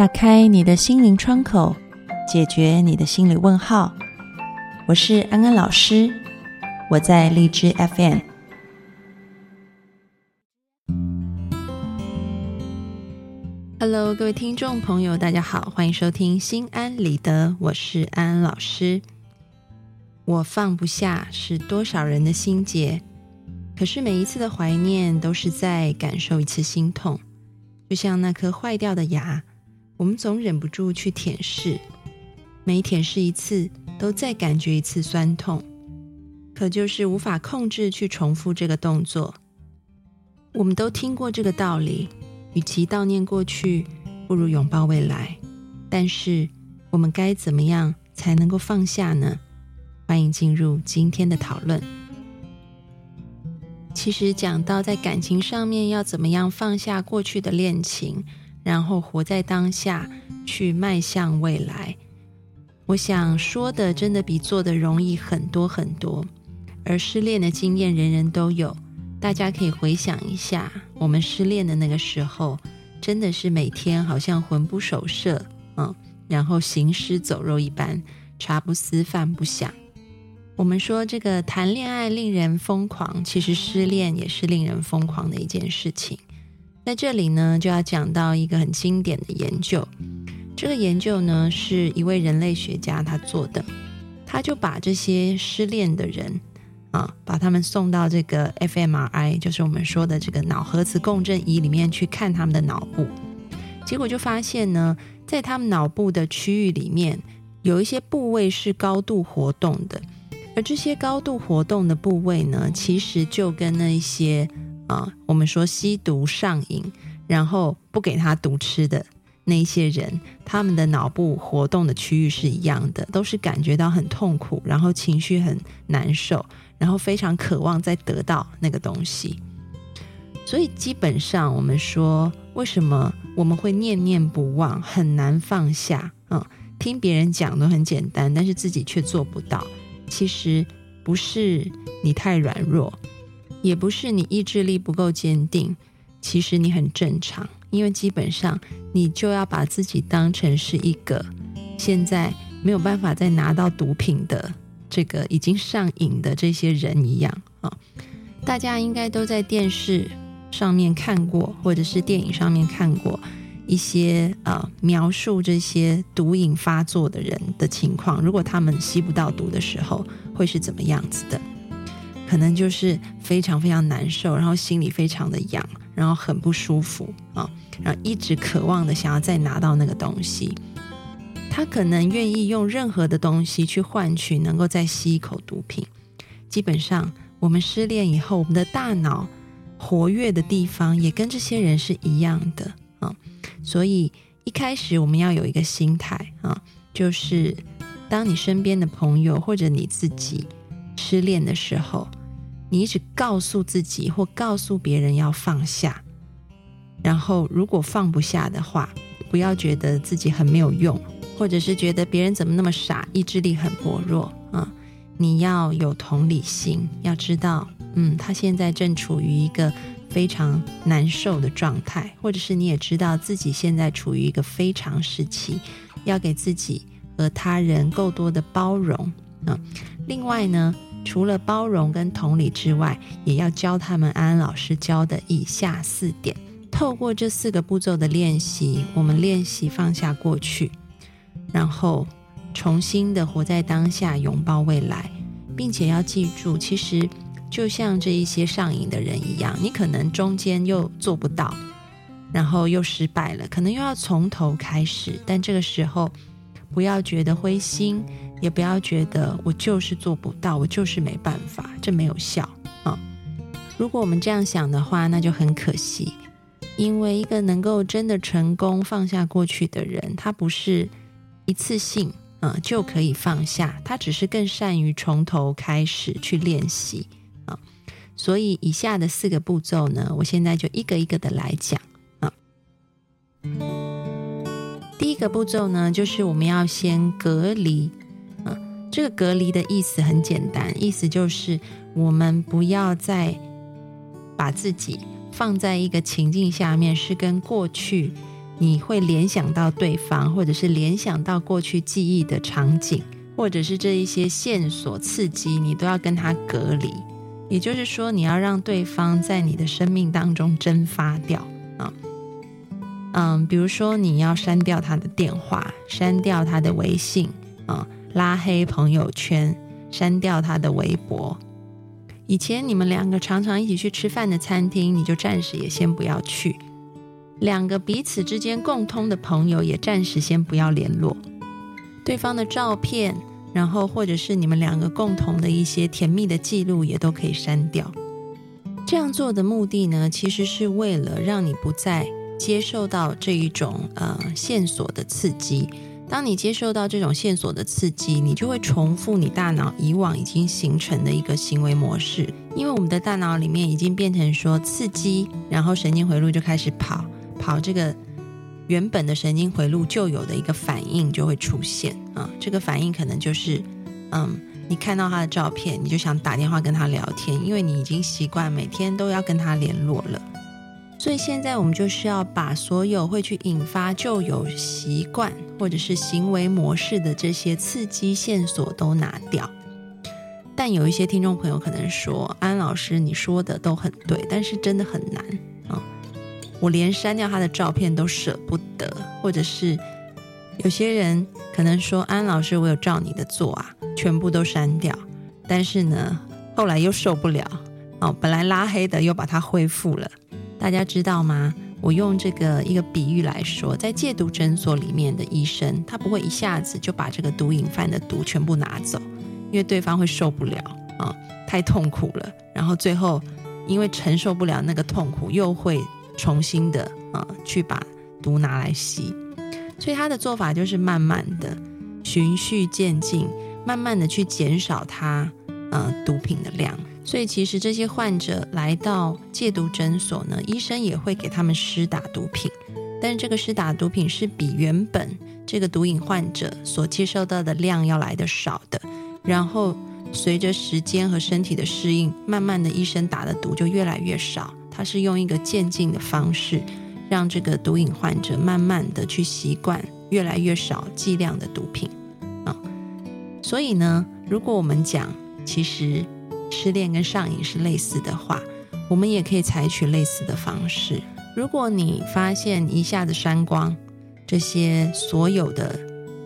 打开你的心灵窗口，解决你的心理问号。我是安安老师，我在荔枝 FM。Hello，各位听众朋友，大家好，欢迎收听心安理得，我是安安老师。我放不下是多少人的心结，可是每一次的怀念都是在感受一次心痛，就像那颗坏掉的牙。我们总忍不住去舔舐，每舔舐一次，都再感觉一次酸痛，可就是无法控制去重复这个动作。我们都听过这个道理，与其悼念过去，不如拥抱未来。但是，我们该怎么样才能够放下呢？欢迎进入今天的讨论。其实讲到在感情上面要怎么样放下过去的恋情。然后活在当下，去迈向未来。我想说的真的比做的容易很多很多。而失恋的经验人人都有，大家可以回想一下，我们失恋的那个时候，真的是每天好像魂不守舍，嗯，然后行尸走肉一般，茶不思饭不想。我们说这个谈恋爱令人疯狂，其实失恋也是令人疯狂的一件事情。在这里呢，就要讲到一个很经典的研究。这个研究呢，是一位人类学家他做的，他就把这些失恋的人啊，把他们送到这个 fMRI，就是我们说的这个脑核磁共振仪里面去看他们的脑部。结果就发现呢，在他们脑部的区域里面，有一些部位是高度活动的，而这些高度活动的部位呢，其实就跟那一些。啊，我们说吸毒上瘾，然后不给他毒吃的那些人，他们的脑部活动的区域是一样的，都是感觉到很痛苦，然后情绪很难受，然后非常渴望再得到那个东西。所以基本上，我们说为什么我们会念念不忘，很难放下？嗯，听别人讲都很简单，但是自己却做不到。其实不是你太软弱。也不是你意志力不够坚定，其实你很正常，因为基本上你就要把自己当成是一个现在没有办法再拿到毒品的这个已经上瘾的这些人一样啊。大家应该都在电视上面看过，或者是电影上面看过一些呃描述这些毒瘾发作的人的情况。如果他们吸不到毒的时候，会是怎么样子的？可能就是非常非常难受，然后心里非常的痒，然后很不舒服啊，然后一直渴望的想要再拿到那个东西。他可能愿意用任何的东西去换取能够再吸一口毒品。基本上，我们失恋以后，我们的大脑活跃的地方也跟这些人是一样的啊。所以一开始我们要有一个心态啊，就是当你身边的朋友或者你自己失恋的时候。你一直告诉自己或告诉别人要放下，然后如果放不下的话，不要觉得自己很没有用，或者是觉得别人怎么那么傻，意志力很薄弱啊！你要有同理心，要知道，嗯，他现在正处于一个非常难受的状态，或者是你也知道自己现在处于一个非常时期，要给自己和他人够多的包容啊。另外呢。除了包容跟同理之外，也要教他们安安老师教的以下四点。透过这四个步骤的练习，我们练习放下过去，然后重新的活在当下，拥抱未来，并且要记住，其实就像这一些上瘾的人一样，你可能中间又做不到，然后又失败了，可能又要从头开始。但这个时候，不要觉得灰心。也不要觉得我就是做不到，我就是没办法，这没有效啊！如果我们这样想的话，那就很可惜，因为一个能够真的成功放下过去的人，他不是一次性啊就可以放下，他只是更善于从头开始去练习啊。所以以下的四个步骤呢，我现在就一个一个的来讲啊。第一个步骤呢，就是我们要先隔离。这个隔离的意思很简单，意思就是我们不要再把自己放在一个情境下面，是跟过去你会联想到对方，或者是联想到过去记忆的场景，或者是这一些线索刺激，你都要跟他隔离。也就是说，你要让对方在你的生命当中蒸发掉啊。嗯，比如说你要删掉他的电话，删掉他的微信啊，拉黑朋友圈，删掉他的微博。以前你们两个常常一起去吃饭的餐厅，你就暂时也先不要去。两个彼此之间共通的朋友也暂时先不要联络，对方的照片，然后或者是你们两个共同的一些甜蜜的记录也都可以删掉。这样做的目的呢，其实是为了让你不再接受到这一种呃线索的刺激。当你接受到这种线索的刺激，你就会重复你大脑以往已经形成的一个行为模式，因为我们的大脑里面已经变成说刺激，然后神经回路就开始跑。跑这个原本的神经回路就有的一个反应就会出现啊，这个反应可能就是，嗯，你看到他的照片，你就想打电话跟他聊天，因为你已经习惯每天都要跟他联络了。所以现在我们就是要把所有会去引发旧有习惯或者是行为模式的这些刺激线索都拿掉。但有一些听众朋友可能说，安老师你说的都很对，但是真的很难啊。我连删掉他的照片都舍不得，或者是有些人可能说：“安老师，我有照你的做啊，全部都删掉。”但是呢，后来又受不了哦，本来拉黑的又把它恢复了。大家知道吗？我用这个一个比喻来说，在戒毒诊所里面的医生，他不会一下子就把这个毒瘾犯的毒全部拿走，因为对方会受不了啊，太痛苦了。然后最后因为承受不了那个痛苦，又会。重新的啊，去把毒拿来吸，所以他的做法就是慢慢的循序渐进，慢慢的去减少他呃毒品的量。所以其实这些患者来到戒毒诊所呢，医生也会给他们施打毒品，但是这个施打毒品是比原本这个毒瘾患者所接受到的量要来的少的。然后随着时间和身体的适应，慢慢的医生打的毒就越来越少。他是用一个渐进的方式，让这个毒瘾患者慢慢的去习惯越来越少剂量的毒品啊。所以呢，如果我们讲其实失恋跟上瘾是类似的话，我们也可以采取类似的方式。如果你发现一下子删光这些所有的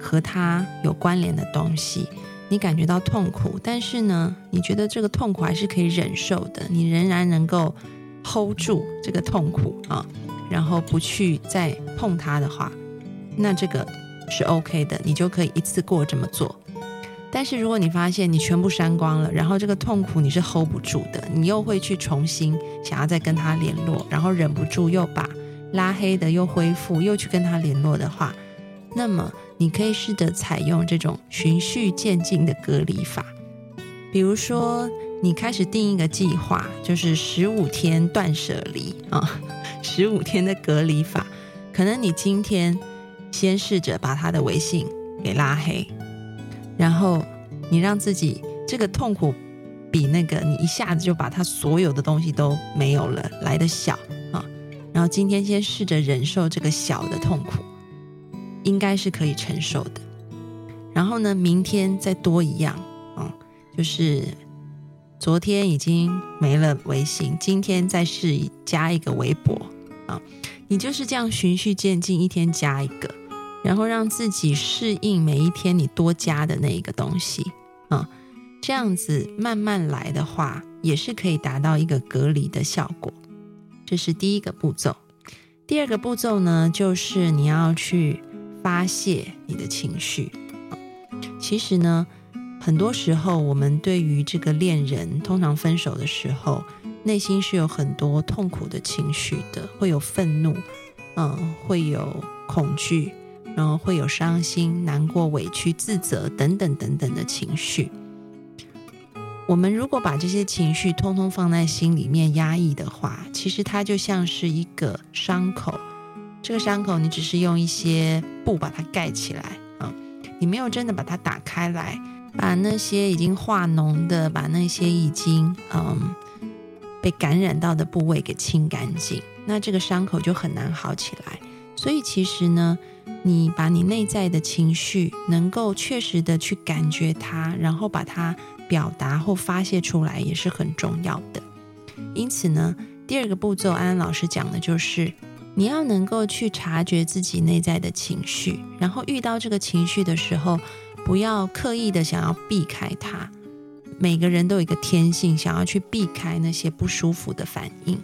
和他有关联的东西，你感觉到痛苦，但是呢，你觉得这个痛苦还是可以忍受的，你仍然能够。hold 住这个痛苦啊，然后不去再碰它的话，那这个是 OK 的，你就可以一次过这么做。但是如果你发现你全部删光了，然后这个痛苦你是 hold 不住的，你又会去重新想要再跟他联络，然后忍不住又把拉黑的又恢复，又去跟他联络的话，那么你可以试着采用这种循序渐进的隔离法，比如说。你开始定一个计划，就是十五天断舍离啊，十五天的隔离法。可能你今天先试着把他的微信给拉黑，然后你让自己这个痛苦比那个你一下子就把他所有的东西都没有了来的小啊。然后今天先试着忍受这个小的痛苦，应该是可以承受的。然后呢，明天再多一样啊，就是。昨天已经没了微信，今天再试加一个微博啊！你就是这样循序渐进，一天加一个，然后让自己适应每一天你多加的那一个东西啊，这样子慢慢来的话，也是可以达到一个隔离的效果。这是第一个步骤。第二个步骤呢，就是你要去发泄你的情绪。其实呢。很多时候，我们对于这个恋人，通常分手的时候，内心是有很多痛苦的情绪的，会有愤怒，嗯，会有恐惧，然后会有伤心、难过、委屈、自责等等等等的情绪。我们如果把这些情绪通通放在心里面压抑的话，其实它就像是一个伤口，这个伤口你只是用一些布把它盖起来啊，你没有真的把它打开来。把那些已经化脓的，把那些已经嗯被感染到的部位给清干净，那这个伤口就很难好起来。所以其实呢，你把你内在的情绪能够确实的去感觉它，然后把它表达或发泄出来，也是很重要的。因此呢，第二个步骤，安安老师讲的就是，你要能够去察觉自己内在的情绪，然后遇到这个情绪的时候，不要刻意的想要避开它。每个人都有一个天性，想要去避开那些不舒服的反应。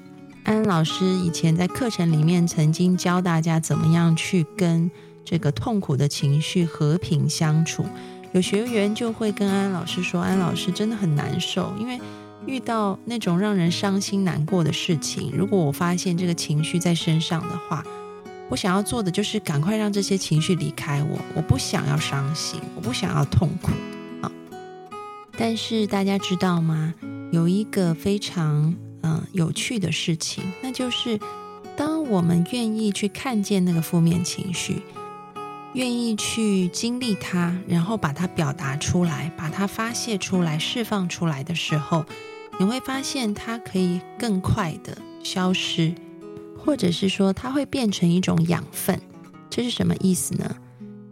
安老师以前在课程里面曾经教大家怎么样去跟这个痛苦的情绪和平相处。有学员就会跟安老师说：“安安老师真的很难受，因为遇到那种让人伤心难过的事情，如果我发现这个情绪在身上的话，我想要做的就是赶快让这些情绪离开我。我不想要伤心，我不想要痛苦啊。但是大家知道吗？有一个非常……嗯，有趣的事情，那就是当我们愿意去看见那个负面情绪，愿意去经历它，然后把它表达出来，把它发泄出来、释放出来的时候，你会发现它可以更快的消失，或者是说它会变成一种养分。这是什么意思呢？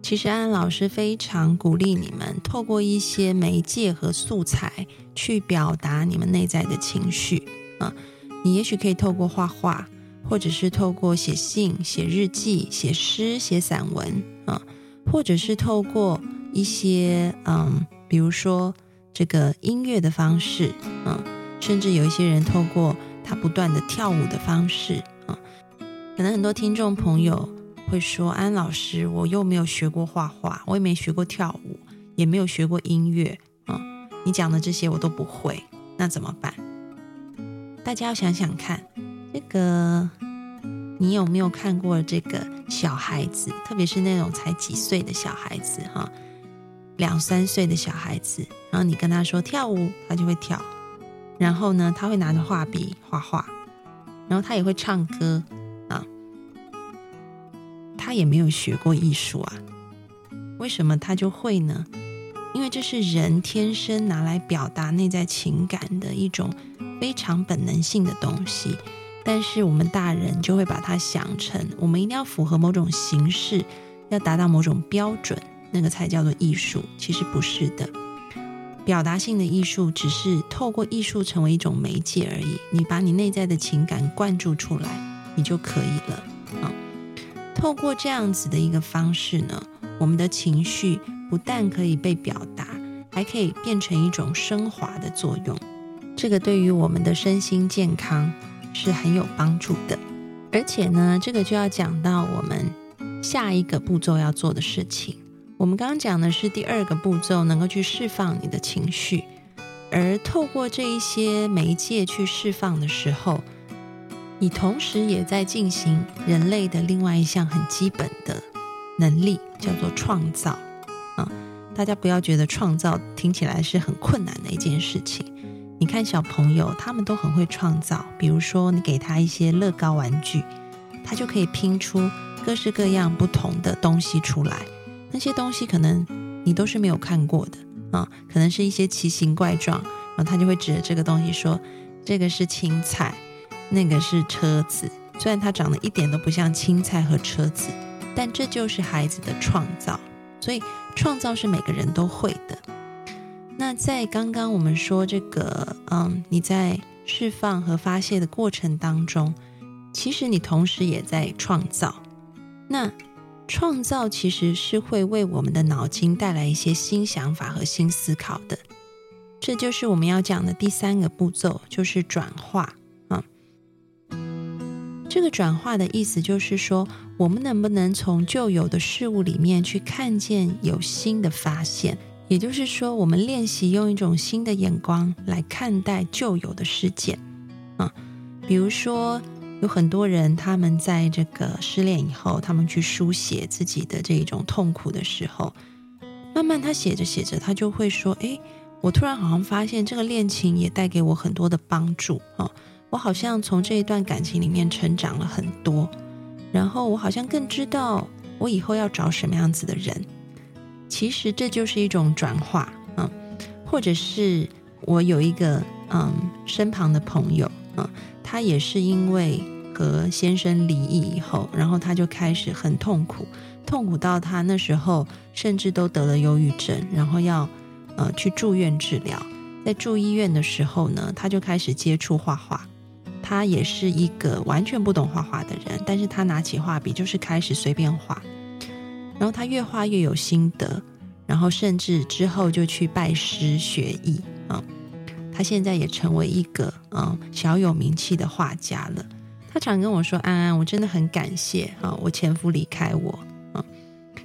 其实安安老师非常鼓励你们透过一些媒介和素材去表达你们内在的情绪。啊，你也许可以透过画画，或者是透过写信、写日记、写诗、写散文啊，或者是透过一些嗯，比如说这个音乐的方式啊，甚至有一些人透过他不断的跳舞的方式啊，可能很多听众朋友会说：“安老师，我又没有学过画画，我也没学过跳舞，也没有学过音乐啊，你讲的这些我都不会，那怎么办？”大家要想想看，这个你有没有看过这个小孩子，特别是那种才几岁的小孩子，哈，两三岁的小孩子，然后你跟他说跳舞，他就会跳，然后呢，他会拿着画笔画画，然后他也会唱歌啊，他也没有学过艺术啊，为什么他就会呢？因为这是人天生拿来表达内在情感的一种。非常本能性的东西，但是我们大人就会把它想成，我们一定要符合某种形式，要达到某种标准，那个才叫做艺术。其实不是的，表达性的艺术只是透过艺术成为一种媒介而已。你把你内在的情感灌注出来，你就可以了啊。透过这样子的一个方式呢，我们的情绪不但可以被表达，还可以变成一种升华的作用。这个对于我们的身心健康是很有帮助的，而且呢，这个就要讲到我们下一个步骤要做的事情。我们刚刚讲的是第二个步骤，能够去释放你的情绪，而透过这一些媒介去释放的时候，你同时也在进行人类的另外一项很基本的能力，叫做创造。啊，大家不要觉得创造听起来是很困难的一件事情。你看小朋友，他们都很会创造。比如说，你给他一些乐高玩具，他就可以拼出各式各样不同的东西出来。那些东西可能你都是没有看过的啊，可能是一些奇形怪状。然后他就会指着这个东西说：“这个是青菜，那个是车子。”虽然它长得一点都不像青菜和车子，但这就是孩子的创造。所以，创造是每个人都会的。那在刚刚我们说这个，嗯，你在释放和发泄的过程当中，其实你同时也在创造。那创造其实是会为我们的脑筋带来一些新想法和新思考的。这就是我们要讲的第三个步骤，就是转化啊。这个转化的意思就是说，我们能不能从旧有的事物里面去看见有新的发现？也就是说，我们练习用一种新的眼光来看待旧有的事件，啊，比如说有很多人他们在这个失恋以后，他们去书写自己的这一种痛苦的时候，慢慢他写着写着，他就会说：“哎，我突然好像发现这个恋情也带给我很多的帮助啊，我好像从这一段感情里面成长了很多，然后我好像更知道我以后要找什么样子的人。”其实这就是一种转化，嗯，或者是我有一个嗯身旁的朋友，嗯，他也是因为和先生离异以后，然后他就开始很痛苦，痛苦到他那时候甚至都得了忧郁症，然后要呃去住院治疗。在住医院的时候呢，他就开始接触画画。他也是一个完全不懂画画的人，但是他拿起画笔就是开始随便画，然后他越画越有心得，然后甚至之后就去拜师学艺啊。他现在也成为一个嗯小有名气的画家了。他常跟我说：“安安，我真的很感谢啊，我前夫离开我啊。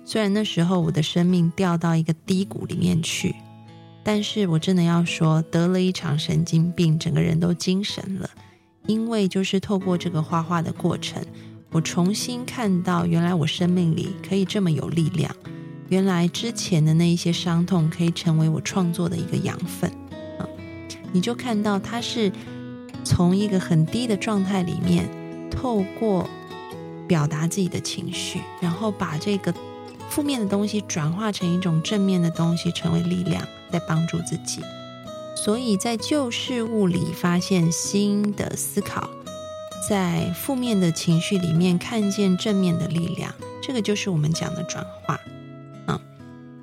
虽然那时候我的生命掉到一个低谷里面去，但是我真的要说，得了一场神经病，整个人都精神了。”因为就是透过这个画画的过程，我重新看到原来我生命里可以这么有力量，原来之前的那一些伤痛可以成为我创作的一个养分啊！你就看到他是从一个很低的状态里面，透过表达自己的情绪，然后把这个负面的东西转化成一种正面的东西，成为力量，在帮助自己。所以在旧事物里发现新的思考，在负面的情绪里面看见正面的力量，这个就是我们讲的转化。嗯，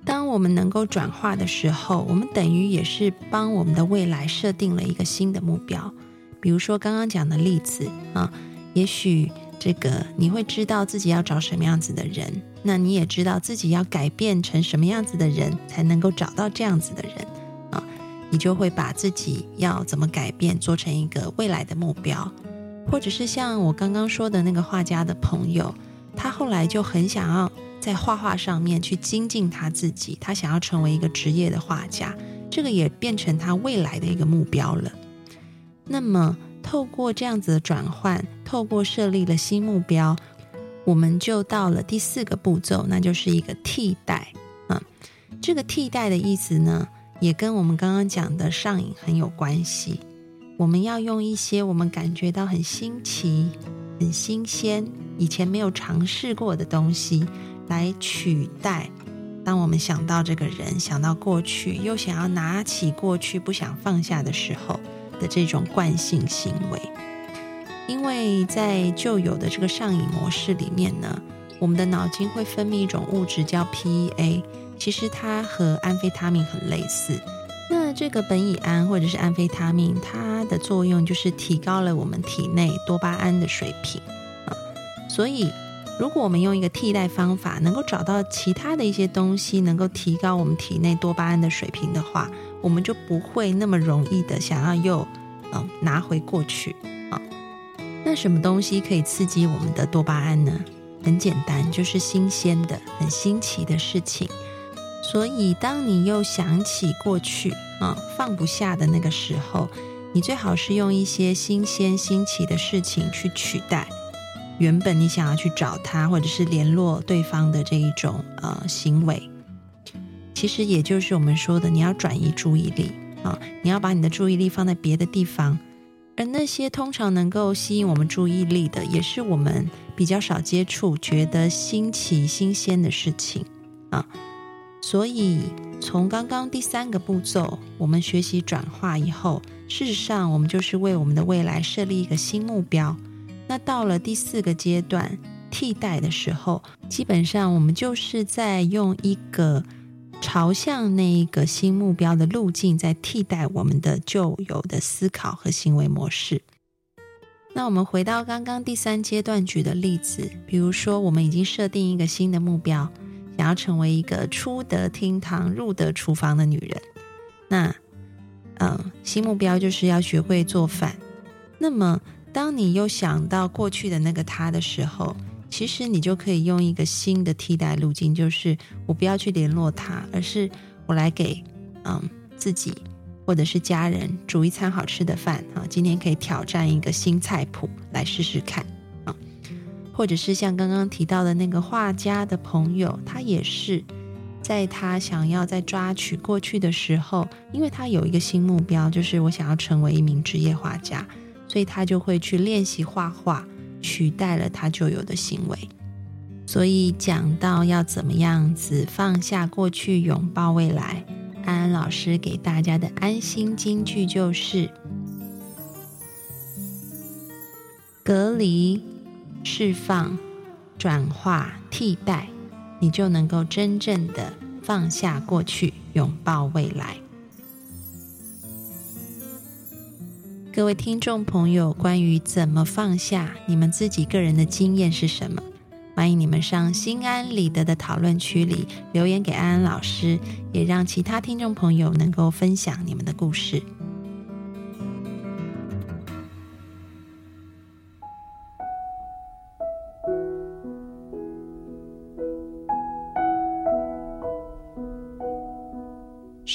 当我们能够转化的时候，我们等于也是帮我们的未来设定了一个新的目标。比如说刚刚讲的例子啊，也许这个你会知道自己要找什么样子的人，那你也知道自己要改变成什么样子的人才能够找到这样子的人。你就会把自己要怎么改变做成一个未来的目标，或者是像我刚刚说的那个画家的朋友，他后来就很想要在画画上面去精进他自己，他想要成为一个职业的画家，这个也变成他未来的一个目标了。那么，透过这样子的转换，透过设立了新目标，我们就到了第四个步骤，那就是一个替代啊。这个替代的意思呢？也跟我们刚刚讲的上瘾很有关系。我们要用一些我们感觉到很新奇、很新鲜、以前没有尝试过的东西来取代。当我们想到这个人、想到过去，又想要拿起过去不想放下的时候的这种惯性行为，因为在旧有的这个上瘾模式里面呢，我们的脑筋会分泌一种物质叫 PEA。其实它和安非他命很类似。那这个苯乙胺或者是安非他命，它的作用就是提高了我们体内多巴胺的水平啊。所以，如果我们用一个替代方法，能够找到其他的一些东西，能够提高我们体内多巴胺的水平的话，我们就不会那么容易的想要又嗯拿回过去啊。那什么东西可以刺激我们的多巴胺呢？很简单，就是新鲜的、很新奇的事情。所以，当你又想起过去啊放不下的那个时候，你最好是用一些新鲜新奇的事情去取代原本你想要去找他或者是联络对方的这一种呃行为。其实也就是我们说的，你要转移注意力啊，你要把你的注意力放在别的地方。而那些通常能够吸引我们注意力的，也是我们比较少接触、觉得新奇新鲜的事情啊。所以，从刚刚第三个步骤，我们学习转化以后，事实上，我们就是为我们的未来设立一个新目标。那到了第四个阶段，替代的时候，基本上我们就是在用一个朝向那一个新目标的路径，在替代我们的旧有的思考和行为模式。那我们回到刚刚第三阶段举的例子，比如说，我们已经设定一个新的目标。想要成为一个出得厅堂、入得厨房的女人，那，嗯，新目标就是要学会做饭。那么，当你又想到过去的那个他的时候，其实你就可以用一个新的替代路径，就是我不要去联络他，而是我来给嗯自己或者是家人煮一餐好吃的饭啊。今天可以挑战一个新菜谱来试试看。或者是像刚刚提到的那个画家的朋友，他也是在他想要在抓取过去的时候，因为他有一个新目标，就是我想要成为一名职业画家，所以他就会去练习画画，取代了他就有的行为。所以讲到要怎么样子放下过去，拥抱未来，安安老师给大家的安心金句就是。隔离、释放、转化、替代，你就能够真正的放下过去，拥抱未来。各位听众朋友，关于怎么放下，你们自己个人的经验是什么？欢迎你们上心安理得的讨论区里留言给安安老师，也让其他听众朋友能够分享你们的故事。